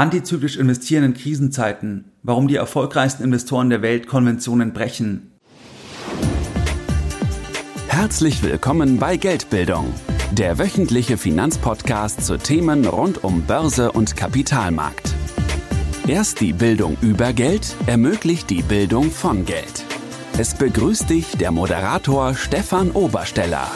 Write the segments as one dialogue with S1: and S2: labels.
S1: Antizyklisch investieren in Krisenzeiten. Warum die erfolgreichsten Investoren der Welt Konventionen brechen.
S2: Herzlich willkommen bei Geldbildung, der wöchentliche Finanzpodcast zu Themen rund um Börse und Kapitalmarkt. Erst die Bildung über Geld ermöglicht die Bildung von Geld. Es begrüßt dich der Moderator Stefan Obersteller.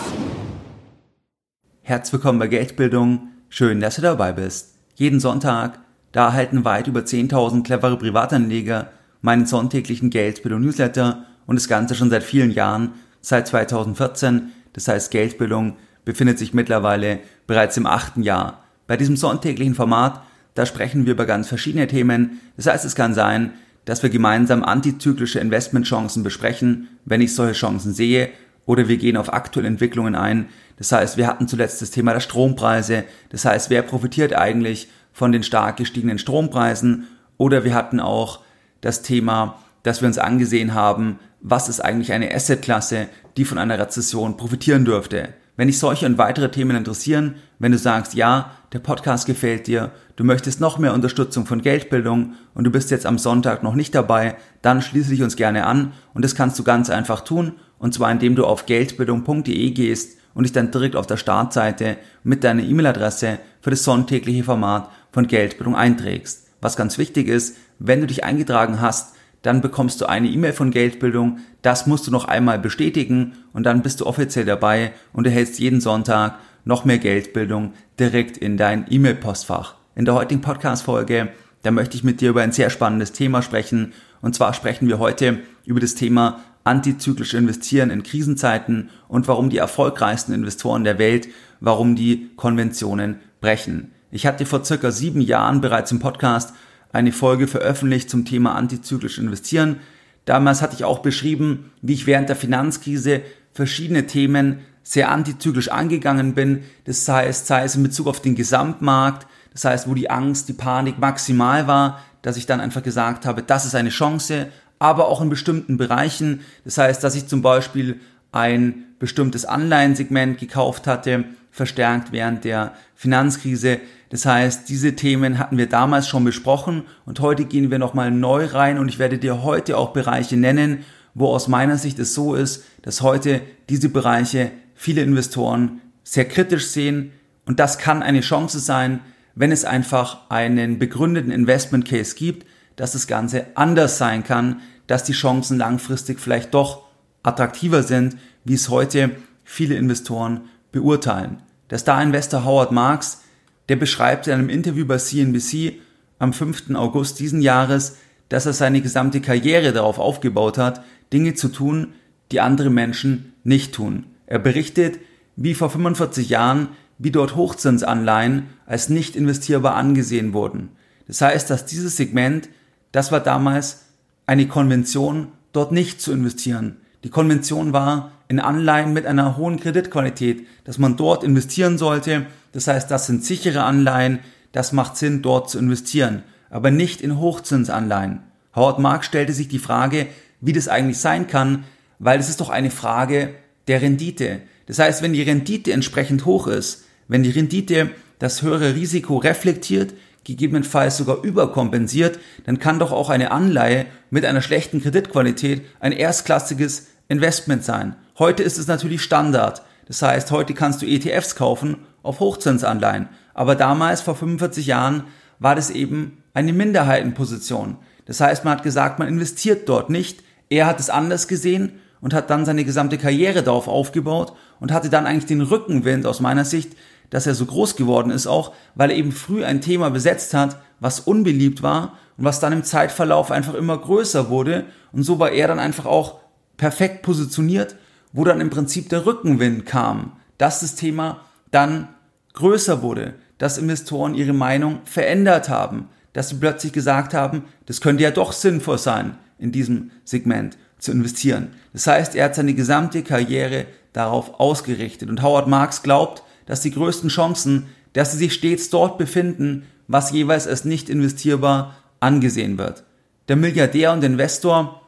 S1: Herzlich willkommen bei Geldbildung. Schön, dass du dabei bist. Jeden Sonntag da erhalten weit über 10.000 clevere Privatanleger meinen sonntäglichen Geldbildung Newsletter und das Ganze schon seit vielen Jahren, seit 2014. Das heißt, Geldbildung befindet sich mittlerweile bereits im achten Jahr. Bei diesem sonntäglichen Format, da sprechen wir über ganz verschiedene Themen. Das heißt, es kann sein, dass wir gemeinsam antizyklische Investmentchancen besprechen, wenn ich solche Chancen sehe, oder wir gehen auf aktuelle Entwicklungen ein. Das heißt, wir hatten zuletzt das Thema der Strompreise. Das heißt, wer profitiert eigentlich von den stark gestiegenen Strompreisen oder wir hatten auch das Thema, dass wir uns angesehen haben, was ist eigentlich eine Assetklasse, die von einer Rezession profitieren dürfte. Wenn dich solche und weitere Themen interessieren, wenn du sagst, ja, der Podcast gefällt dir, du möchtest noch mehr Unterstützung von Geldbildung und du bist jetzt am Sonntag noch nicht dabei, dann schließe dich uns gerne an und das kannst du ganz einfach tun und zwar indem du auf geldbildung.de gehst und dich dann direkt auf der Startseite mit deiner E-Mail-Adresse für das sonntägliche Format von Geldbildung einträgst. Was ganz wichtig ist, wenn du dich eingetragen hast, dann bekommst du eine E-Mail von Geldbildung. Das musst du noch einmal bestätigen und dann bist du offiziell dabei und erhältst jeden Sonntag noch mehr Geldbildung direkt in dein E-Mail-Postfach. In der heutigen Podcast-Folge, da möchte ich mit dir über ein sehr spannendes Thema sprechen. Und zwar sprechen wir heute über das Thema antizyklisch investieren in Krisenzeiten und warum die erfolgreichsten Investoren der Welt, warum die Konventionen brechen. Ich hatte vor circa sieben Jahren bereits im Podcast eine Folge veröffentlicht zum Thema antizyklisch investieren. Damals hatte ich auch beschrieben, wie ich während der Finanzkrise verschiedene Themen sehr antizyklisch angegangen bin. Das heißt, sei es in Bezug auf den Gesamtmarkt, das heißt, wo die Angst, die Panik maximal war, dass ich dann einfach gesagt habe, das ist eine Chance, aber auch in bestimmten Bereichen. Das heißt, dass ich zum Beispiel ein bestimmtes Anleihensegment gekauft hatte, verstärkt während der Finanzkrise. Das heißt, diese Themen hatten wir damals schon besprochen und heute gehen wir nochmal neu rein und ich werde dir heute auch Bereiche nennen, wo aus meiner Sicht es so ist, dass heute diese Bereiche viele Investoren sehr kritisch sehen und das kann eine Chance sein, wenn es einfach einen begründeten Investment Case gibt, dass das Ganze anders sein kann, dass die Chancen langfristig vielleicht doch attraktiver sind, wie es heute viele Investoren beurteilen. Der Star-Investor Howard Marks, der beschreibt in einem Interview bei CNBC am 5. August diesen Jahres, dass er seine gesamte Karriere darauf aufgebaut hat, Dinge zu tun, die andere Menschen nicht tun. Er berichtet, wie vor 45 Jahren, wie dort Hochzinsanleihen als nicht investierbar angesehen wurden. Das heißt, dass dieses Segment, das war damals eine Konvention, dort nicht zu investieren. Die Konvention war in Anleihen mit einer hohen Kreditqualität, dass man dort investieren sollte. Das heißt, das sind sichere Anleihen, das macht Sinn, dort zu investieren, aber nicht in Hochzinsanleihen. Howard Mark stellte sich die Frage, wie das eigentlich sein kann, weil es ist doch eine Frage der Rendite. Das heißt, wenn die Rendite entsprechend hoch ist, wenn die Rendite das höhere Risiko reflektiert, gegebenenfalls sogar überkompensiert, dann kann doch auch eine Anleihe mit einer schlechten Kreditqualität ein erstklassiges Investment sein. Heute ist es natürlich Standard. Das heißt, heute kannst du ETFs kaufen auf Hochzinsanleihen. Aber damals, vor 45 Jahren, war das eben eine Minderheitenposition. Das heißt, man hat gesagt, man investiert dort nicht. Er hat es anders gesehen und hat dann seine gesamte Karriere darauf aufgebaut und hatte dann eigentlich den Rückenwind aus meiner Sicht, dass er so groß geworden ist, auch weil er eben früh ein Thema besetzt hat, was unbeliebt war und was dann im Zeitverlauf einfach immer größer wurde. Und so war er dann einfach auch perfekt positioniert, wo dann im Prinzip der Rückenwind kam, dass das Thema dann größer wurde, dass Investoren ihre Meinung verändert haben, dass sie plötzlich gesagt haben, das könnte ja doch sinnvoll sein, in diesem Segment zu investieren. Das heißt, er hat seine gesamte Karriere darauf ausgerichtet. Und Howard Marks glaubt, dass die größten Chancen, dass sie sich stets dort befinden, was jeweils als nicht investierbar angesehen wird. Der Milliardär und Investor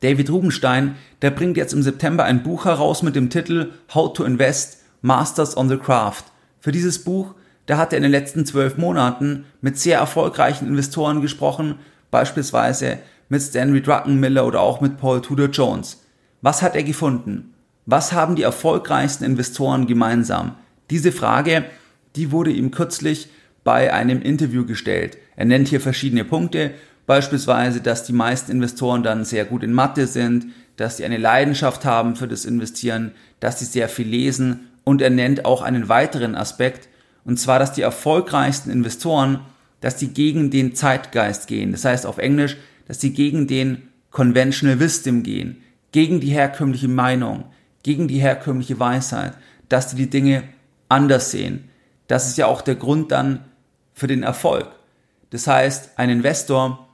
S1: David Rubenstein, der bringt jetzt im September ein Buch heraus mit dem Titel How to Invest Masters on the Craft. Für dieses Buch da hat er in den letzten zwölf Monaten mit sehr erfolgreichen Investoren gesprochen, beispielsweise mit Stanley Druckenmiller oder auch mit Paul Tudor Jones. Was hat er gefunden? Was haben die erfolgreichsten Investoren gemeinsam? Diese Frage, die wurde ihm kürzlich bei einem Interview gestellt. Er nennt hier verschiedene Punkte, beispielsweise, dass die meisten Investoren dann sehr gut in Mathe sind, dass sie eine Leidenschaft haben für das Investieren, dass sie sehr viel lesen und er nennt auch einen weiteren Aspekt, und zwar, dass die erfolgreichsten Investoren, dass die gegen den Zeitgeist gehen. Das heißt auf Englisch, dass die gegen den Conventional Wisdom gehen, gegen die herkömmliche Meinung, gegen die herkömmliche Weisheit, dass die die Dinge anders sehen. Das ist ja auch der Grund dann für den Erfolg. Das heißt, ein Investor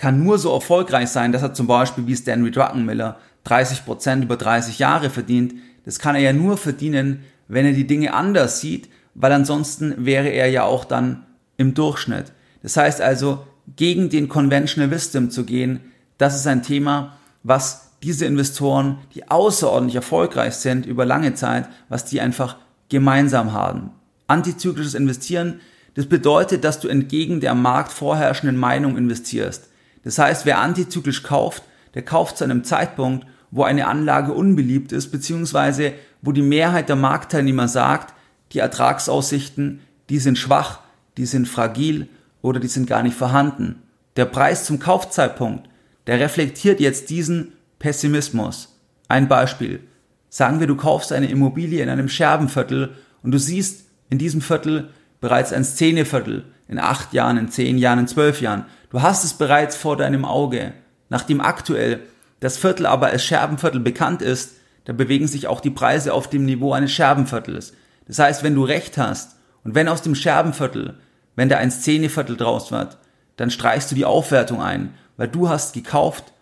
S1: kann nur so erfolgreich sein, dass er zum Beispiel wie Stanley Druckenmiller 30 Prozent über 30 Jahre verdient. Das kann er ja nur verdienen, wenn er die Dinge anders sieht, weil ansonsten wäre er ja auch dann im Durchschnitt. Das heißt also, gegen den Conventional Wisdom zu gehen, das ist ein Thema, was diese Investoren, die außerordentlich erfolgreich sind über lange Zeit, was die einfach gemeinsam haben. Antizyklisches Investieren, das bedeutet, dass du entgegen der Markt vorherrschenden Meinung investierst. Das heißt, wer antizyklisch kauft, der kauft zu einem Zeitpunkt, wo eine Anlage unbeliebt ist, beziehungsweise wo die Mehrheit der Marktteilnehmer sagt, die Ertragsaussichten, die sind schwach, die sind fragil oder die sind gar nicht vorhanden. Der Preis zum Kaufzeitpunkt, der reflektiert jetzt diesen Pessimismus. Ein Beispiel. Sagen wir, du kaufst eine Immobilie in einem Scherbenviertel und du siehst in diesem Viertel bereits ein Szeneviertel in acht Jahren, in zehn Jahren, in zwölf Jahren. Du hast es bereits vor deinem Auge. Nachdem aktuell das Viertel aber als Scherbenviertel bekannt ist, da bewegen sich auch die Preise auf dem Niveau eines Scherbenviertels. Das heißt, wenn du recht hast und wenn aus dem Scherbenviertel, wenn da ein Szeneviertel draus wird, dann streichst du die Aufwertung ein, weil du hast gekauft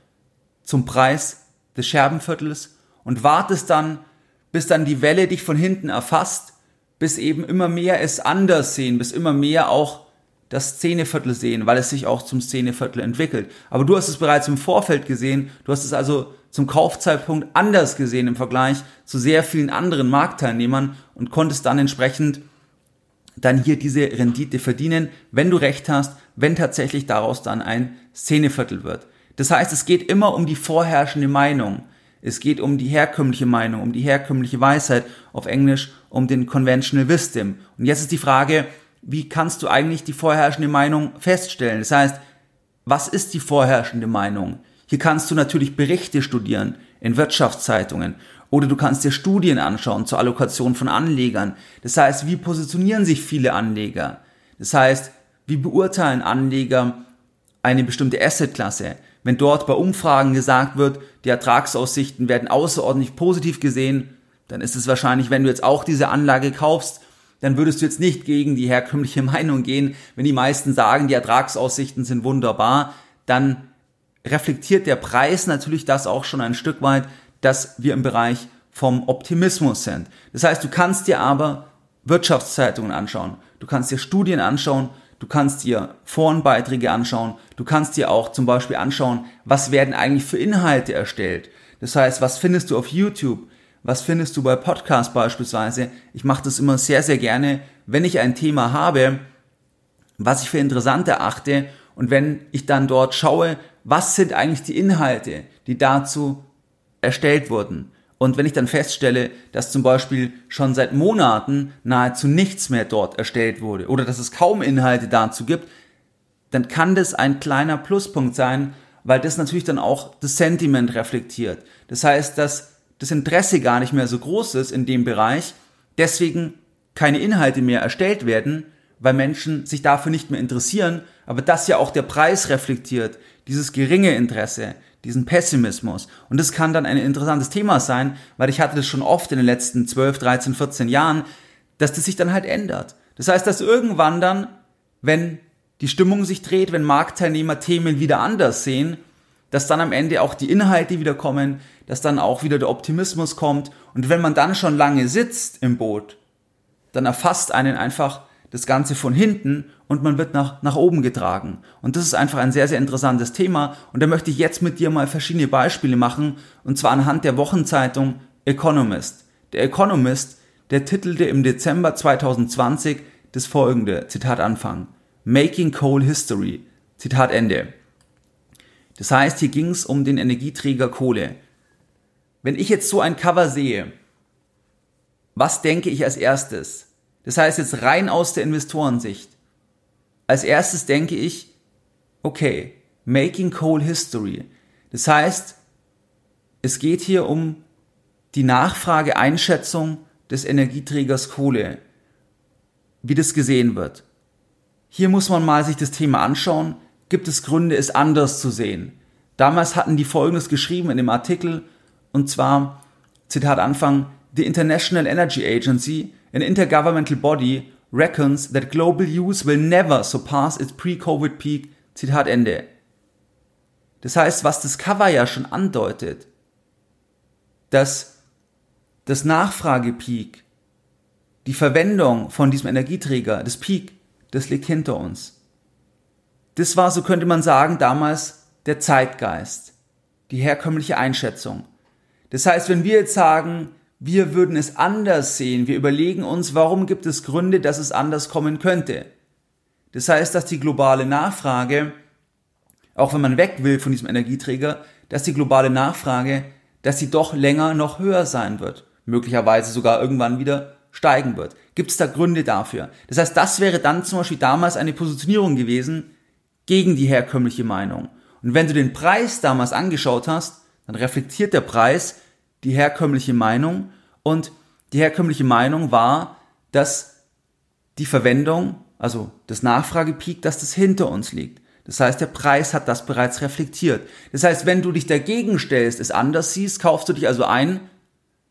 S1: zum Preis des Scherbenviertels und wartest dann, bis dann die Welle dich von hinten erfasst, bis eben immer mehr es anders sehen, bis immer mehr auch das Szeneviertel sehen, weil es sich auch zum Szeneviertel entwickelt. Aber du hast es bereits im Vorfeld gesehen, du hast es also zum Kaufzeitpunkt anders gesehen im Vergleich zu sehr vielen anderen Marktteilnehmern und konntest dann entsprechend dann hier diese Rendite verdienen, wenn du recht hast, wenn tatsächlich daraus dann ein Szeneviertel wird. Das heißt, es geht immer um die vorherrschende Meinung. Es geht um die herkömmliche Meinung, um die herkömmliche Weisheit, auf Englisch um den Conventional Wisdom. Und jetzt ist die Frage, wie kannst du eigentlich die vorherrschende Meinung feststellen? Das heißt, was ist die vorherrschende Meinung? Hier kannst du natürlich Berichte studieren in Wirtschaftszeitungen oder du kannst dir Studien anschauen zur Allokation von Anlegern. Das heißt, wie positionieren sich viele Anleger? Das heißt, wie beurteilen Anleger eine bestimmte Assetklasse? Wenn dort bei Umfragen gesagt wird, die Ertragsaussichten werden außerordentlich positiv gesehen, dann ist es wahrscheinlich, wenn du jetzt auch diese Anlage kaufst, dann würdest du jetzt nicht gegen die herkömmliche Meinung gehen. Wenn die meisten sagen, die Ertragsaussichten sind wunderbar, dann reflektiert der Preis natürlich das auch schon ein Stück weit, dass wir im Bereich vom Optimismus sind. Das heißt, du kannst dir aber Wirtschaftszeitungen anschauen, du kannst dir Studien anschauen, du kannst dir Forenbeiträge anschauen, du kannst dir auch zum Beispiel anschauen, was werden eigentlich für Inhalte erstellt. Das heißt, was findest du auf YouTube? Was findest du bei Podcasts beispielsweise? Ich mache das immer sehr, sehr gerne, wenn ich ein Thema habe, was ich für interessant erachte und wenn ich dann dort schaue, was sind eigentlich die Inhalte, die dazu erstellt wurden. Und wenn ich dann feststelle, dass zum Beispiel schon seit Monaten nahezu nichts mehr dort erstellt wurde oder dass es kaum Inhalte dazu gibt, dann kann das ein kleiner Pluspunkt sein, weil das natürlich dann auch das Sentiment reflektiert. Das heißt, dass das Interesse gar nicht mehr so groß ist in dem Bereich, deswegen keine Inhalte mehr erstellt werden, weil Menschen sich dafür nicht mehr interessieren, aber das ja auch der Preis reflektiert, dieses geringe Interesse, diesen Pessimismus. Und das kann dann ein interessantes Thema sein, weil ich hatte das schon oft in den letzten 12, 13, 14 Jahren, dass das sich dann halt ändert. Das heißt, dass irgendwann dann, wenn die Stimmung sich dreht, wenn Marktteilnehmer Themen wieder anders sehen, dass dann am Ende auch die Inhalte wieder kommen, dass dann auch wieder der Optimismus kommt. Und wenn man dann schon lange sitzt im Boot, dann erfasst einen einfach das Ganze von hinten und man wird nach, nach oben getragen. Und das ist einfach ein sehr, sehr interessantes Thema. Und da möchte ich jetzt mit dir mal verschiedene Beispiele machen, und zwar anhand der Wochenzeitung Economist. Der Economist, der titelte im Dezember 2020, das folgende, Zitat Anfang. Making Coal History. Zitat Ende. Das heißt, hier ging es um den Energieträger Kohle. Wenn ich jetzt so ein Cover sehe, was denke ich als erstes? Das heißt jetzt rein aus der Investorensicht. Als erstes denke ich, okay, Making Coal History. Das heißt, es geht hier um die Nachfrageeinschätzung des Energieträgers Kohle, wie das gesehen wird. Hier muss man mal sich das Thema anschauen. Gibt es Gründe, es anders zu sehen? Damals hatten die Folgendes geschrieben in dem Artikel, und zwar, Zitat Anfang, The International Energy Agency, an intergovernmental body, reckons that global use will never surpass its pre-Covid peak. Zitat Ende. Das heißt, was das Cover ja schon andeutet, dass das Nachfragepeak, die Verwendung von diesem Energieträger, das Peak, das liegt hinter uns. Das war, so könnte man sagen, damals der Zeitgeist, die herkömmliche Einschätzung. Das heißt, wenn wir jetzt sagen, wir würden es anders sehen, wir überlegen uns, warum gibt es Gründe, dass es anders kommen könnte. Das heißt, dass die globale Nachfrage, auch wenn man weg will von diesem Energieträger, dass die globale Nachfrage, dass sie doch länger noch höher sein wird, möglicherweise sogar irgendwann wieder steigen wird. Gibt es da Gründe dafür? Das heißt, das wäre dann zum Beispiel damals eine Positionierung gewesen gegen die herkömmliche Meinung. Und wenn du den Preis damals angeschaut hast, dann reflektiert der Preis die herkömmliche Meinung und die herkömmliche Meinung war, dass die Verwendung, also das Nachfragepeak, dass das hinter uns liegt. Das heißt, der Preis hat das bereits reflektiert. Das heißt, wenn du dich dagegen stellst, es anders siehst, kaufst du dich also ein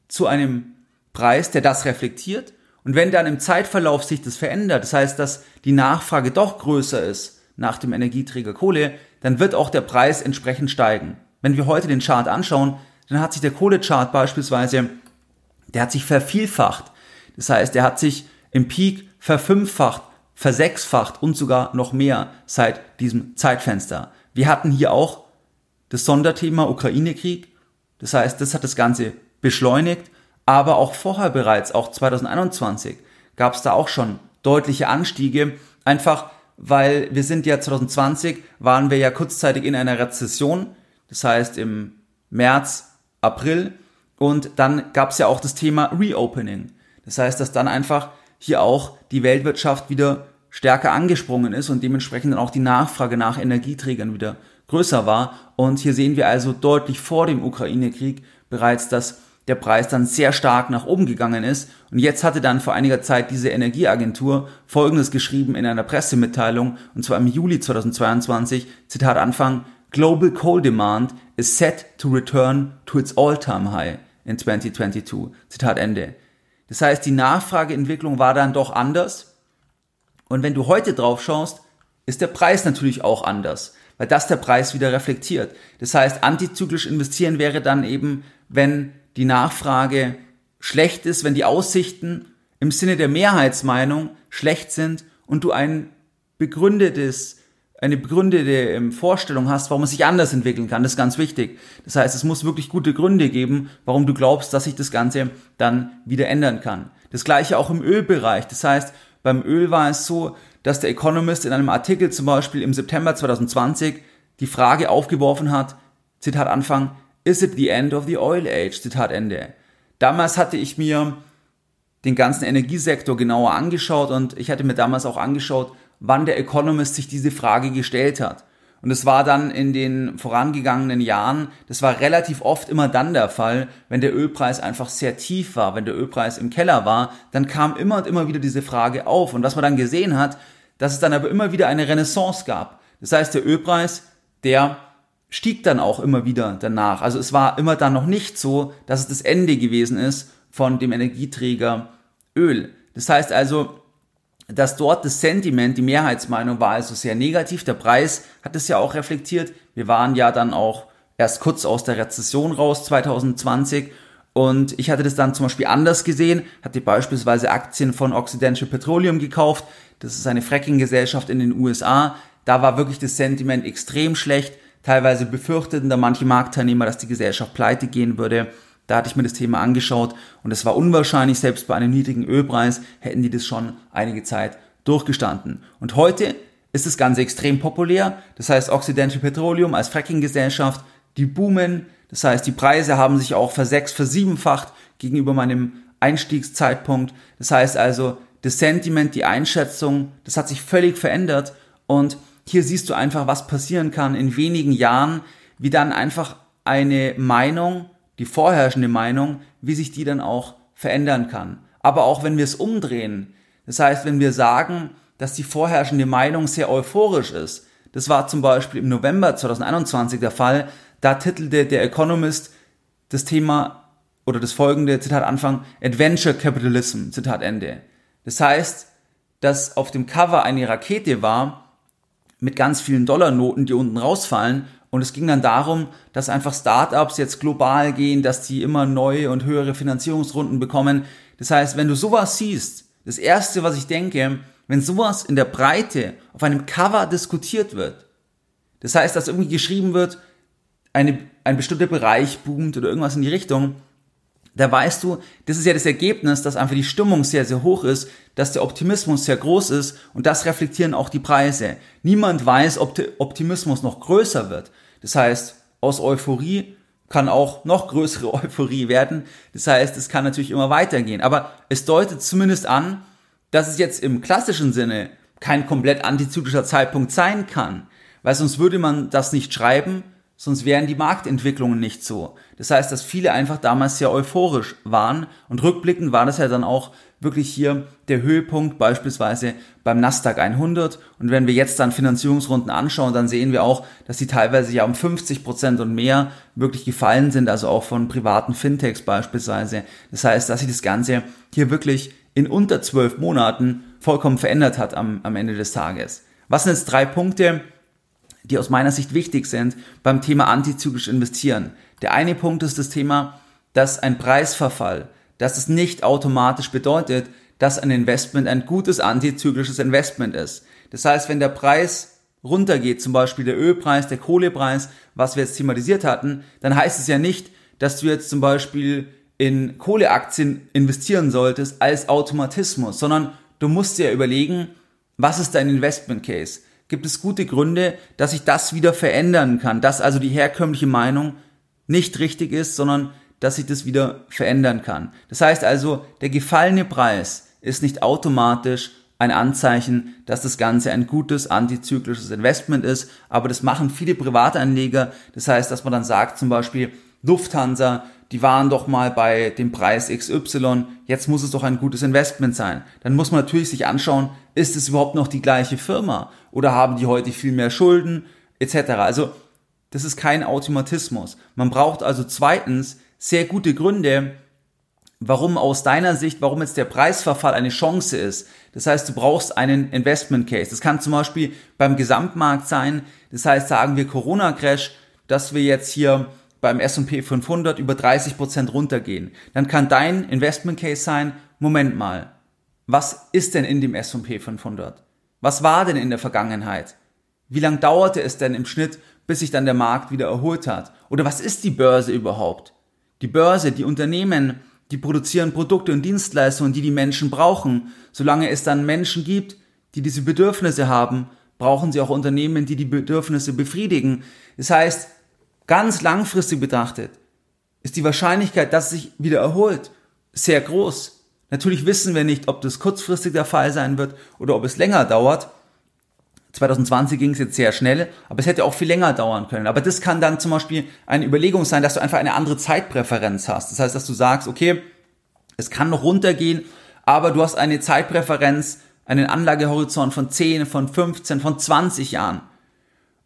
S1: zu einem Preis, der das reflektiert. Und wenn dann im Zeitverlauf sich das verändert, das heißt, dass die Nachfrage doch größer ist nach dem Energieträger Kohle, dann wird auch der Preis entsprechend steigen. Wenn wir heute den Chart anschauen, dann hat sich der Kohlechart beispielsweise, der hat sich vervielfacht. Das heißt, der hat sich im Peak verfünffacht, versechsfacht und sogar noch mehr seit diesem Zeitfenster. Wir hatten hier auch das Sonderthema Ukraine-Krieg. Das heißt, das hat das Ganze beschleunigt, aber auch vorher bereits, auch 2021, gab es da auch schon deutliche Anstiege, einfach weil wir sind ja 2020, waren wir ja kurzzeitig in einer Rezession, das heißt im März April. Und dann gab es ja auch das Thema Reopening. Das heißt, dass dann einfach hier auch die Weltwirtschaft wieder stärker angesprungen ist und dementsprechend dann auch die Nachfrage nach Energieträgern wieder größer war. Und hier sehen wir also deutlich vor dem Ukraine-Krieg bereits, dass der Preis dann sehr stark nach oben gegangen ist. Und jetzt hatte dann vor einiger Zeit diese Energieagentur Folgendes geschrieben in einer Pressemitteilung, und zwar im Juli 2022, Zitat Anfang, global coal demand is set to return to its all-time high in 2022. Zitat Ende. Das heißt, die Nachfrageentwicklung war dann doch anders. Und wenn du heute drauf schaust, ist der Preis natürlich auch anders, weil das der Preis wieder reflektiert. Das heißt, antizyklisch investieren wäre dann eben, wenn die Nachfrage schlecht ist, wenn die Aussichten im Sinne der Mehrheitsmeinung schlecht sind und du ein begründetes eine begründete ähm, Vorstellung hast, warum es sich anders entwickeln kann. Das ist ganz wichtig. Das heißt, es muss wirklich gute Gründe geben, warum du glaubst, dass sich das Ganze dann wieder ändern kann. Das gleiche auch im Ölbereich. Das heißt, beim Öl war es so, dass der Economist in einem Artikel zum Beispiel im September 2020 die Frage aufgeworfen hat, Zitat Anfang, is it the end of the oil age? Zitat Ende. Damals hatte ich mir den ganzen Energiesektor genauer angeschaut und ich hatte mir damals auch angeschaut, wann der Economist sich diese Frage gestellt hat. Und es war dann in den vorangegangenen Jahren, das war relativ oft immer dann der Fall, wenn der Ölpreis einfach sehr tief war, wenn der Ölpreis im Keller war, dann kam immer und immer wieder diese Frage auf. Und was man dann gesehen hat, dass es dann aber immer wieder eine Renaissance gab. Das heißt, der Ölpreis, der stieg dann auch immer wieder danach. Also es war immer dann noch nicht so, dass es das Ende gewesen ist von dem Energieträger Öl. Das heißt also, dass dort das Sentiment, die Mehrheitsmeinung war also sehr negativ. Der Preis hat es ja auch reflektiert. Wir waren ja dann auch erst kurz aus der Rezession raus 2020 und ich hatte das dann zum Beispiel anders gesehen, hatte beispielsweise Aktien von Occidental Petroleum gekauft. Das ist eine Fracking-Gesellschaft in den USA. Da war wirklich das Sentiment extrem schlecht. Teilweise befürchteten da manche Marktteilnehmer, dass die Gesellschaft pleite gehen würde. Da hatte ich mir das Thema angeschaut und es war unwahrscheinlich, selbst bei einem niedrigen Ölpreis hätten die das schon einige Zeit durchgestanden. Und heute ist das Ganze extrem populär. Das heißt, Occidental Petroleum als Fracking-Gesellschaft, die boomen. Das heißt, die Preise haben sich auch versechs, versiebenfacht gegenüber meinem Einstiegszeitpunkt. Das heißt also, das Sentiment, die Einschätzung, das hat sich völlig verändert. Und hier siehst du einfach, was passieren kann in wenigen Jahren, wie dann einfach eine Meinung, die vorherrschende Meinung, wie sich die dann auch verändern kann. Aber auch wenn wir es umdrehen, das heißt, wenn wir sagen, dass die vorherrschende Meinung sehr euphorisch ist, das war zum Beispiel im November 2021 der Fall, da titelte der Economist das Thema oder das folgende Zitat Anfang Adventure Capitalism, Zitat Ende. Das heißt, dass auf dem Cover eine Rakete war mit ganz vielen Dollarnoten, die unten rausfallen und es ging dann darum, dass einfach Startups jetzt global gehen, dass die immer neue und höhere Finanzierungsrunden bekommen. Das heißt, wenn du sowas siehst, das erste, was ich denke, wenn sowas in der Breite auf einem Cover diskutiert wird, das heißt, dass irgendwie geschrieben wird, eine, ein bestimmter Bereich boomt oder irgendwas in die Richtung, da weißt du, das ist ja das Ergebnis, dass einfach die Stimmung sehr, sehr hoch ist, dass der Optimismus sehr groß ist und das reflektieren auch die Preise. Niemand weiß, ob der Optimismus noch größer wird. Das heißt, aus Euphorie kann auch noch größere Euphorie werden. Das heißt, es kann natürlich immer weitergehen. Aber es deutet zumindest an, dass es jetzt im klassischen Sinne kein komplett antizyklischer Zeitpunkt sein kann. Weil sonst würde man das nicht schreiben, sonst wären die Marktentwicklungen nicht so. Das heißt, dass viele einfach damals sehr euphorisch waren und rückblickend war das ja dann auch wirklich hier der Höhepunkt beispielsweise beim Nasdaq 100 und wenn wir jetzt dann Finanzierungsrunden anschauen, dann sehen wir auch, dass die teilweise ja um 50 Prozent und mehr wirklich gefallen sind, also auch von privaten Fintechs beispielsweise. Das heißt, dass sich das Ganze hier wirklich in unter zwölf Monaten vollkommen verändert hat am, am Ende des Tages. Was sind jetzt drei Punkte, die aus meiner Sicht wichtig sind beim Thema antizyklisch investieren. Der eine Punkt ist das Thema, dass ein Preisverfall, dass es nicht automatisch bedeutet, dass ein Investment ein gutes antizyklisches Investment ist. Das heißt, wenn der Preis runtergeht, zum Beispiel der Ölpreis, der Kohlepreis, was wir jetzt thematisiert hatten, dann heißt es ja nicht, dass du jetzt zum Beispiel in Kohleaktien investieren solltest als Automatismus, sondern du musst dir überlegen, was ist dein Investment Case? Gibt es gute Gründe, dass sich das wieder verändern kann, dass also die herkömmliche Meinung nicht richtig ist, sondern dass sich das wieder verändern kann. Das heißt also, der gefallene Preis ist nicht automatisch ein Anzeichen, dass das Ganze ein gutes antizyklisches Investment ist, aber das machen viele Privatanleger. Das heißt, dass man dann sagt zum Beispiel, Lufthansa die waren doch mal bei dem Preis XY, jetzt muss es doch ein gutes Investment sein. Dann muss man natürlich sich anschauen, ist es überhaupt noch die gleiche Firma oder haben die heute viel mehr Schulden etc. Also das ist kein Automatismus. Man braucht also zweitens sehr gute Gründe, warum aus deiner Sicht, warum jetzt der Preisverfall eine Chance ist. Das heißt, du brauchst einen Investment Case. Das kann zum Beispiel beim Gesamtmarkt sein. Das heißt, sagen wir Corona Crash, dass wir jetzt hier beim S&P 500 über 30 Prozent runtergehen, dann kann dein Investment Case sein, Moment mal, was ist denn in dem S&P 500? Was war denn in der Vergangenheit? Wie lange dauerte es denn im Schnitt, bis sich dann der Markt wieder erholt hat? Oder was ist die Börse überhaupt? Die Börse, die Unternehmen, die produzieren Produkte und Dienstleistungen, die die Menschen brauchen. Solange es dann Menschen gibt, die diese Bedürfnisse haben, brauchen sie auch Unternehmen, die die Bedürfnisse befriedigen. Das heißt, Ganz langfristig betrachtet ist die Wahrscheinlichkeit, dass es sich wieder erholt, sehr groß. Natürlich wissen wir nicht, ob das kurzfristig der Fall sein wird oder ob es länger dauert. 2020 ging es jetzt sehr schnell, aber es hätte auch viel länger dauern können. Aber das kann dann zum Beispiel eine Überlegung sein, dass du einfach eine andere Zeitpräferenz hast. Das heißt, dass du sagst, okay, es kann noch runtergehen, aber du hast eine Zeitpräferenz, einen Anlagehorizont von 10, von 15, von 20 Jahren.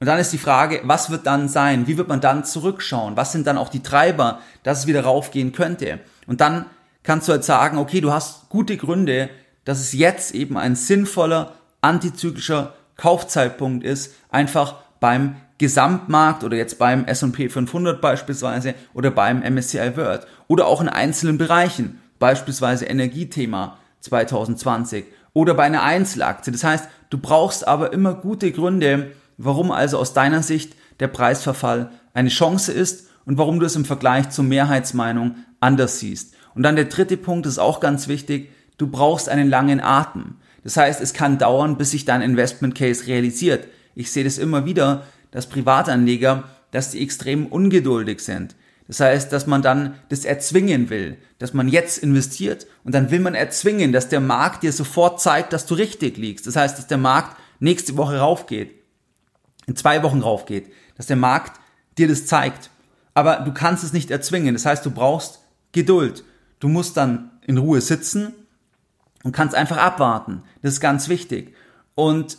S1: Und dann ist die Frage, was wird dann sein? Wie wird man dann zurückschauen? Was sind dann auch die Treiber, dass es wieder raufgehen könnte? Und dann kannst du halt sagen, okay, du hast gute Gründe, dass es jetzt eben ein sinnvoller, antizyklischer Kaufzeitpunkt ist, einfach beim Gesamtmarkt oder jetzt beim S&P 500 beispielsweise oder beim MSCI World oder auch in einzelnen Bereichen, beispielsweise Energiethema 2020 oder bei einer Einzelaktie. Das heißt, du brauchst aber immer gute Gründe, warum also aus deiner Sicht der Preisverfall eine Chance ist und warum du es im Vergleich zur Mehrheitsmeinung anders siehst. Und dann der dritte Punkt ist auch ganz wichtig, du brauchst einen langen Atem. Das heißt, es kann dauern, bis sich dein Investment Case realisiert. Ich sehe das immer wieder, dass Privatanleger, dass die extrem ungeduldig sind. Das heißt, dass man dann das erzwingen will, dass man jetzt investiert und dann will man erzwingen, dass der Markt dir sofort zeigt, dass du richtig liegst. Das heißt, dass der Markt nächste Woche raufgeht, in zwei Wochen raufgeht, dass der Markt dir das zeigt. Aber du kannst es nicht erzwingen. Das heißt, du brauchst Geduld. Du musst dann in Ruhe sitzen und kannst einfach abwarten. Das ist ganz wichtig. Und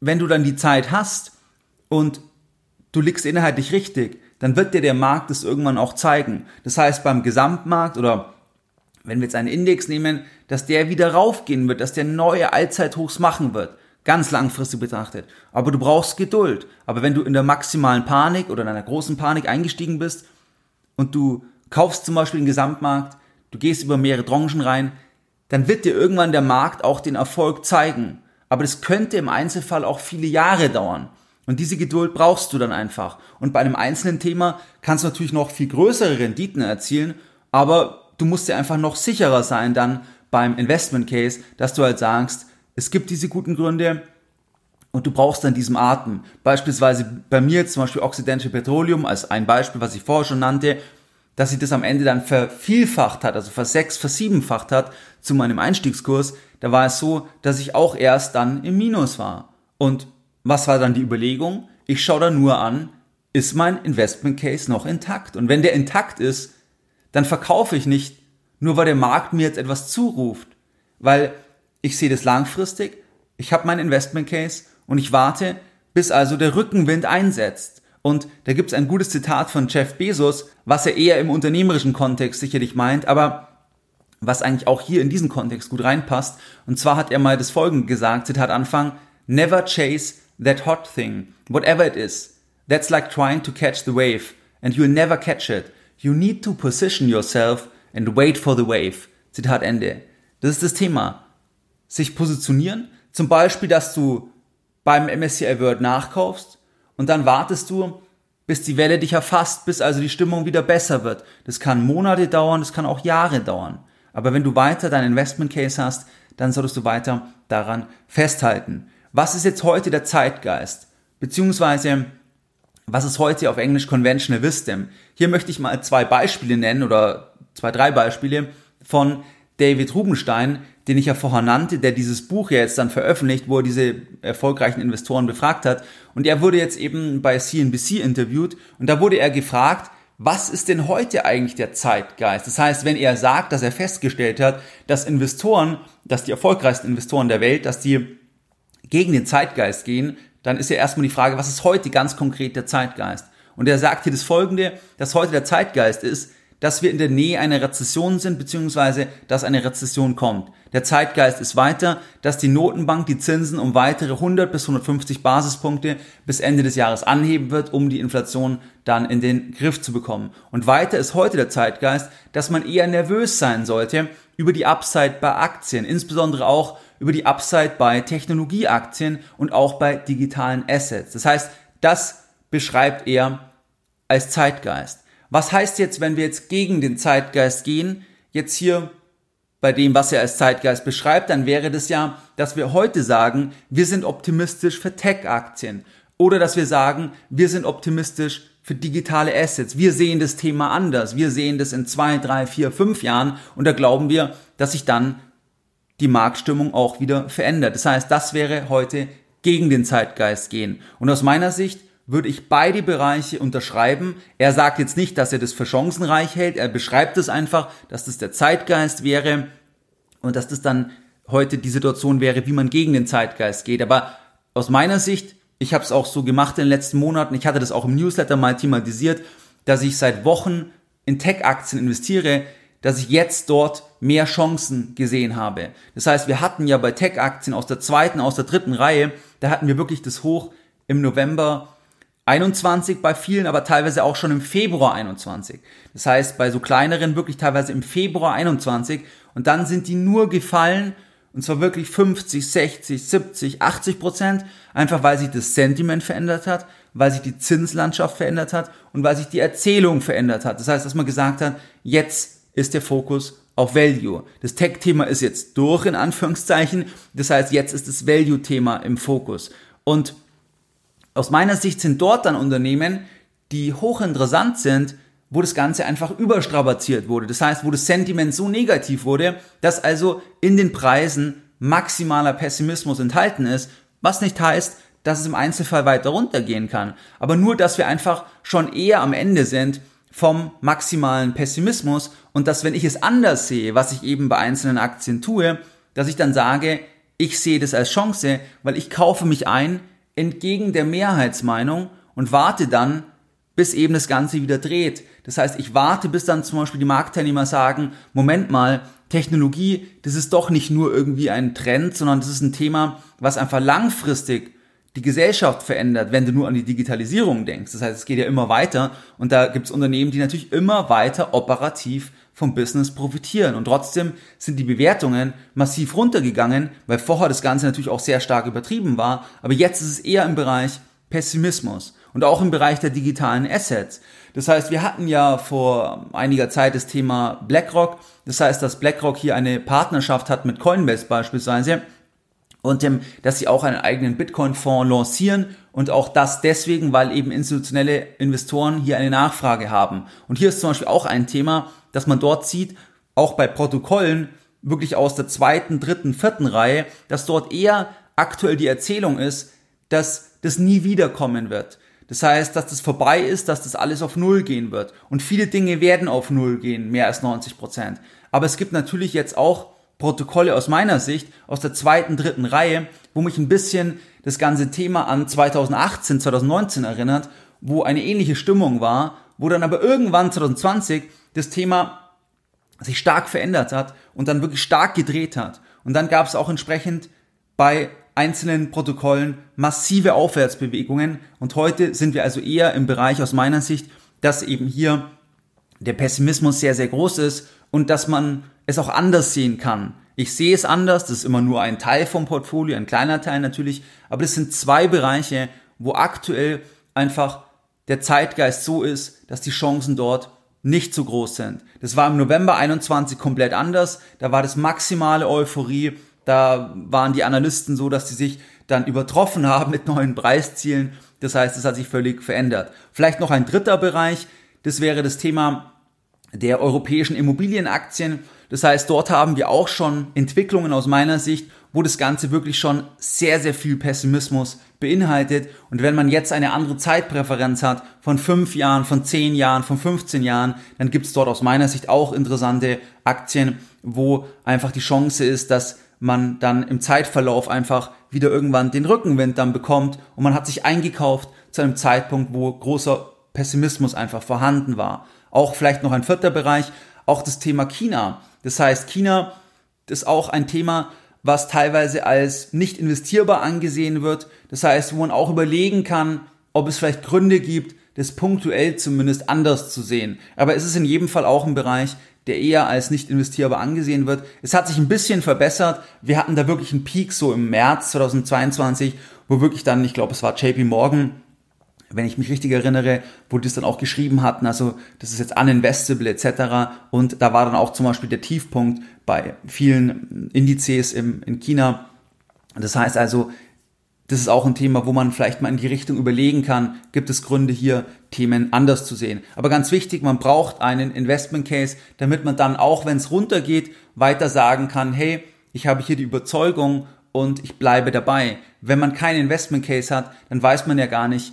S1: wenn du dann die Zeit hast und du liegst inhaltlich richtig, dann wird dir der Markt es irgendwann auch zeigen. Das heißt, beim Gesamtmarkt oder wenn wir jetzt einen Index nehmen, dass der wieder raufgehen wird, dass der neue Allzeithochs machen wird. Ganz langfristig betrachtet. Aber du brauchst Geduld. Aber wenn du in der maximalen Panik oder in einer großen Panik eingestiegen bist und du kaufst zum Beispiel den Gesamtmarkt, du gehst über mehrere Tranchen rein, dann wird dir irgendwann der Markt auch den Erfolg zeigen. Aber das könnte im Einzelfall auch viele Jahre dauern. Und diese Geduld brauchst du dann einfach. Und bei einem einzelnen Thema kannst du natürlich noch viel größere Renditen erzielen, aber du musst dir einfach noch sicherer sein dann beim Investment Case, dass du halt sagst, es gibt diese guten Gründe und du brauchst dann diesen Atem. Beispielsweise bei mir zum Beispiel Occidental Petroleum als ein Beispiel, was ich vorher schon nannte, dass sich das am Ende dann vervielfacht hat, also versechs, versiebenfacht hat zu meinem Einstiegskurs, da war es so, dass ich auch erst dann im Minus war. Und was war dann die Überlegung? Ich schaue da nur an, ist mein Investment Case noch intakt? Und wenn der intakt ist, dann verkaufe ich nicht, nur weil der Markt mir jetzt etwas zuruft, weil ich sehe das langfristig, ich habe mein Investment Case und ich warte, bis also der Rückenwind einsetzt. Und da gibt es ein gutes Zitat von Jeff Bezos, was er eher im unternehmerischen Kontext sicherlich meint, aber was eigentlich auch hier in diesen Kontext gut reinpasst. Und zwar hat er mal das folgende gesagt, Zitat Anfang, Never chase that hot thing, whatever it is. That's like trying to catch the wave, and you'll never catch it. You need to position yourself and wait for the wave. Zitat Ende. Das ist das Thema sich positionieren. Zum Beispiel, dass du beim MSCI World nachkaufst und dann wartest du, bis die Welle dich erfasst, bis also die Stimmung wieder besser wird. Das kann Monate dauern, das kann auch Jahre dauern. Aber wenn du weiter dein Investment Case hast, dann solltest du weiter daran festhalten. Was ist jetzt heute der Zeitgeist? Beziehungsweise, was ist heute auf Englisch Conventional Wisdom? Hier möchte ich mal zwei Beispiele nennen oder zwei, drei Beispiele von David Rubenstein, den ich ja vorher nannte, der dieses Buch ja jetzt dann veröffentlicht, wo er diese erfolgreichen Investoren befragt hat. Und er wurde jetzt eben bei CNBC interviewt und da wurde er gefragt, was ist denn heute eigentlich der Zeitgeist? Das heißt, wenn er sagt, dass er festgestellt hat, dass Investoren, dass die erfolgreichsten Investoren der Welt, dass die gegen den Zeitgeist gehen, dann ist ja erstmal die Frage, was ist heute ganz konkret der Zeitgeist? Und er sagt hier das Folgende, dass heute der Zeitgeist ist, dass wir in der Nähe einer Rezession sind, beziehungsweise dass eine Rezession kommt. Der Zeitgeist ist weiter, dass die Notenbank die Zinsen um weitere 100 bis 150 Basispunkte bis Ende des Jahres anheben wird, um die Inflation dann in den Griff zu bekommen. Und weiter ist heute der Zeitgeist, dass man eher nervös sein sollte über die Upside bei Aktien, insbesondere auch über die Upside bei Technologieaktien und auch bei digitalen Assets. Das heißt, das beschreibt er als Zeitgeist. Was heißt jetzt, wenn wir jetzt gegen den Zeitgeist gehen, jetzt hier bei dem, was er als Zeitgeist beschreibt, dann wäre das ja, dass wir heute sagen, wir sind optimistisch für Tech-Aktien oder dass wir sagen, wir sind optimistisch für digitale Assets. Wir sehen das Thema anders. Wir sehen das in zwei, drei, vier, fünf Jahren und da glauben wir, dass sich dann die Marktstimmung auch wieder verändert. Das heißt, das wäre heute gegen den Zeitgeist gehen. Und aus meiner Sicht würde ich beide Bereiche unterschreiben. Er sagt jetzt nicht, dass er das für chancenreich hält, er beschreibt es einfach, dass das der Zeitgeist wäre und dass das dann heute die Situation wäre, wie man gegen den Zeitgeist geht. Aber aus meiner Sicht, ich habe es auch so gemacht in den letzten Monaten, ich hatte das auch im Newsletter mal thematisiert, dass ich seit Wochen in Tech-Aktien investiere, dass ich jetzt dort mehr Chancen gesehen habe. Das heißt, wir hatten ja bei Tech-Aktien aus der zweiten, aus der dritten Reihe, da hatten wir wirklich das Hoch im November 21 bei vielen, aber teilweise auch schon im Februar 21. Das heißt, bei so kleineren wirklich teilweise im Februar 21 und dann sind die nur gefallen und zwar wirklich 50, 60, 70, 80 Prozent, einfach weil sich das Sentiment verändert hat, weil sich die Zinslandschaft verändert hat und weil sich die Erzählung verändert hat. Das heißt, dass man gesagt hat, jetzt ist der Fokus auf Value. Das Tech-Thema ist jetzt durch, in Anführungszeichen. Das heißt, jetzt ist das Value-Thema im Fokus. Und aus meiner Sicht sind dort dann Unternehmen, die hochinteressant sind, wo das Ganze einfach überstrapaziert wurde. Das heißt, wo das Sentiment so negativ wurde, dass also in den Preisen maximaler Pessimismus enthalten ist, was nicht heißt, dass es im Einzelfall weiter runtergehen kann. Aber nur, dass wir einfach schon eher am Ende sind vom maximalen Pessimismus und dass, wenn ich es anders sehe, was ich eben bei einzelnen Aktien tue, dass ich dann sage, ich sehe das als Chance, weil ich kaufe mich ein entgegen der Mehrheitsmeinung und warte dann, bis eben das Ganze wieder dreht. Das heißt, ich warte, bis dann zum Beispiel die Marktteilnehmer sagen, Moment mal, Technologie, das ist doch nicht nur irgendwie ein Trend, sondern das ist ein Thema, was einfach langfristig die Gesellschaft verändert, wenn du nur an die Digitalisierung denkst. Das heißt, es geht ja immer weiter und da gibt es Unternehmen, die natürlich immer weiter operativ vom Business profitieren. Und trotzdem sind die Bewertungen massiv runtergegangen, weil vorher das Ganze natürlich auch sehr stark übertrieben war. Aber jetzt ist es eher im Bereich Pessimismus und auch im Bereich der digitalen Assets. Das heißt, wir hatten ja vor einiger Zeit das Thema BlackRock. Das heißt, dass BlackRock hier eine Partnerschaft hat mit Coinbase beispielsweise und ähm, dass sie auch einen eigenen Bitcoin-Fonds lancieren und auch das deswegen, weil eben institutionelle Investoren hier eine Nachfrage haben. Und hier ist zum Beispiel auch ein Thema, dass man dort sieht, auch bei Protokollen wirklich aus der zweiten, dritten, vierten Reihe, dass dort eher aktuell die Erzählung ist, dass das nie wiederkommen wird. Das heißt, dass das vorbei ist, dass das alles auf Null gehen wird. Und viele Dinge werden auf Null gehen, mehr als 90 Prozent. Aber es gibt natürlich jetzt auch Protokolle aus meiner Sicht aus der zweiten, dritten Reihe, wo mich ein bisschen das ganze Thema an 2018, 2019 erinnert, wo eine ähnliche Stimmung war, wo dann aber irgendwann 2020 das Thema sich stark verändert hat und dann wirklich stark gedreht hat. Und dann gab es auch entsprechend bei einzelnen Protokollen massive Aufwärtsbewegungen und heute sind wir also eher im Bereich aus meiner Sicht, dass eben hier der Pessimismus sehr, sehr groß ist und dass man es auch anders sehen kann. Ich sehe es anders, das ist immer nur ein Teil vom Portfolio, ein kleiner Teil natürlich, aber das sind zwei Bereiche, wo aktuell einfach der Zeitgeist so ist, dass die Chancen dort nicht so groß sind. Das war im November 21 komplett anders, da war das maximale Euphorie, da waren die Analysten so, dass sie sich dann übertroffen haben mit neuen Preiszielen. Das heißt, es hat sich völlig verändert. Vielleicht noch ein dritter Bereich, das wäre das Thema der europäischen Immobilienaktien. Das heißt, dort haben wir auch schon Entwicklungen aus meiner Sicht, wo das Ganze wirklich schon sehr, sehr viel Pessimismus beinhaltet. Und wenn man jetzt eine andere Zeitpräferenz hat, von fünf Jahren, von zehn Jahren, von 15 Jahren, dann gibt es dort aus meiner Sicht auch interessante Aktien, wo einfach die Chance ist, dass man dann im Zeitverlauf einfach wieder irgendwann den Rückenwind dann bekommt und man hat sich eingekauft zu einem Zeitpunkt, wo großer Pessimismus einfach vorhanden war. Auch vielleicht noch ein vierter Bereich, auch das Thema China. Das heißt, China ist auch ein Thema, was teilweise als nicht investierbar angesehen wird. Das heißt, wo man auch überlegen kann, ob es vielleicht Gründe gibt, das punktuell zumindest anders zu sehen. Aber es ist in jedem Fall auch ein Bereich, der eher als nicht investierbar angesehen wird. Es hat sich ein bisschen verbessert. Wir hatten da wirklich einen Peak so im März 2022, wo wirklich dann, ich glaube, es war JP Morgan, wenn ich mich richtig erinnere, wo die es dann auch geschrieben hatten, also das ist jetzt uninvestable etc. Und da war dann auch zum Beispiel der Tiefpunkt bei vielen Indizes im, in China. Das heißt also, das ist auch ein Thema, wo man vielleicht mal in die Richtung überlegen kann, gibt es Gründe hier, Themen anders zu sehen. Aber ganz wichtig, man braucht einen Investment Case, damit man dann auch, wenn es runtergeht, weiter sagen kann, hey, ich habe hier die Überzeugung und ich bleibe dabei. Wenn man keinen Investment Case hat, dann weiß man ja gar nicht,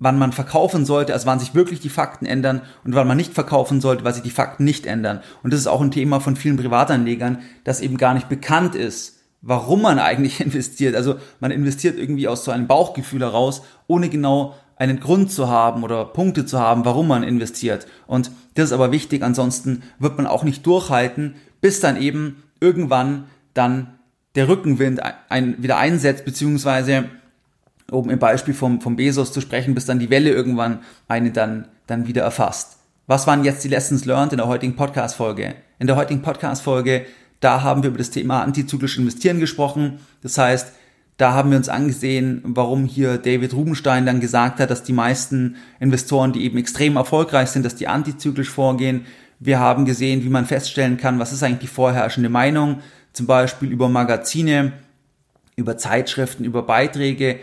S1: wann man verkaufen sollte, also wann sich wirklich die Fakten ändern und wann man nicht verkaufen sollte, weil sich die Fakten nicht ändern. Und das ist auch ein Thema von vielen Privatanlegern, dass eben gar nicht bekannt ist, warum man eigentlich investiert. Also man investiert irgendwie aus so einem Bauchgefühl heraus, ohne genau einen Grund zu haben oder Punkte zu haben, warum man investiert. Und das ist aber wichtig, ansonsten wird man auch nicht durchhalten, bis dann eben irgendwann dann der Rückenwind ein, wieder einsetzt, beziehungsweise um im Beispiel vom, vom Bezos zu sprechen, bis dann die Welle irgendwann eine dann, dann wieder erfasst. Was waren jetzt die Lessons learned in der heutigen Podcast-Folge? In der heutigen Podcast-Folge, da haben wir über das Thema antizyklisch investieren gesprochen. Das heißt, da haben wir uns angesehen, warum hier David Rubenstein dann gesagt hat, dass die meisten Investoren, die eben extrem erfolgreich sind, dass die antizyklisch vorgehen. Wir haben gesehen, wie man feststellen kann, was ist eigentlich die vorherrschende Meinung, zum Beispiel über Magazine, über Zeitschriften, über Beiträge.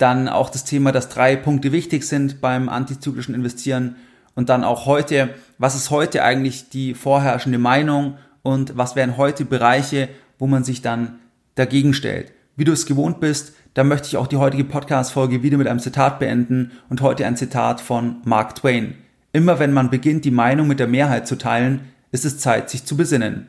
S1: Dann auch das Thema, dass drei Punkte wichtig sind beim antizyklischen Investieren. Und dann auch heute, was ist heute eigentlich die vorherrschende Meinung und was wären heute Bereiche, wo man sich dann dagegen stellt. Wie du es gewohnt bist, da möchte ich auch die heutige Podcast-Folge wieder mit einem Zitat beenden und heute ein Zitat von Mark Twain. Immer wenn man beginnt, die Meinung mit der Mehrheit zu teilen, ist es Zeit, sich zu besinnen.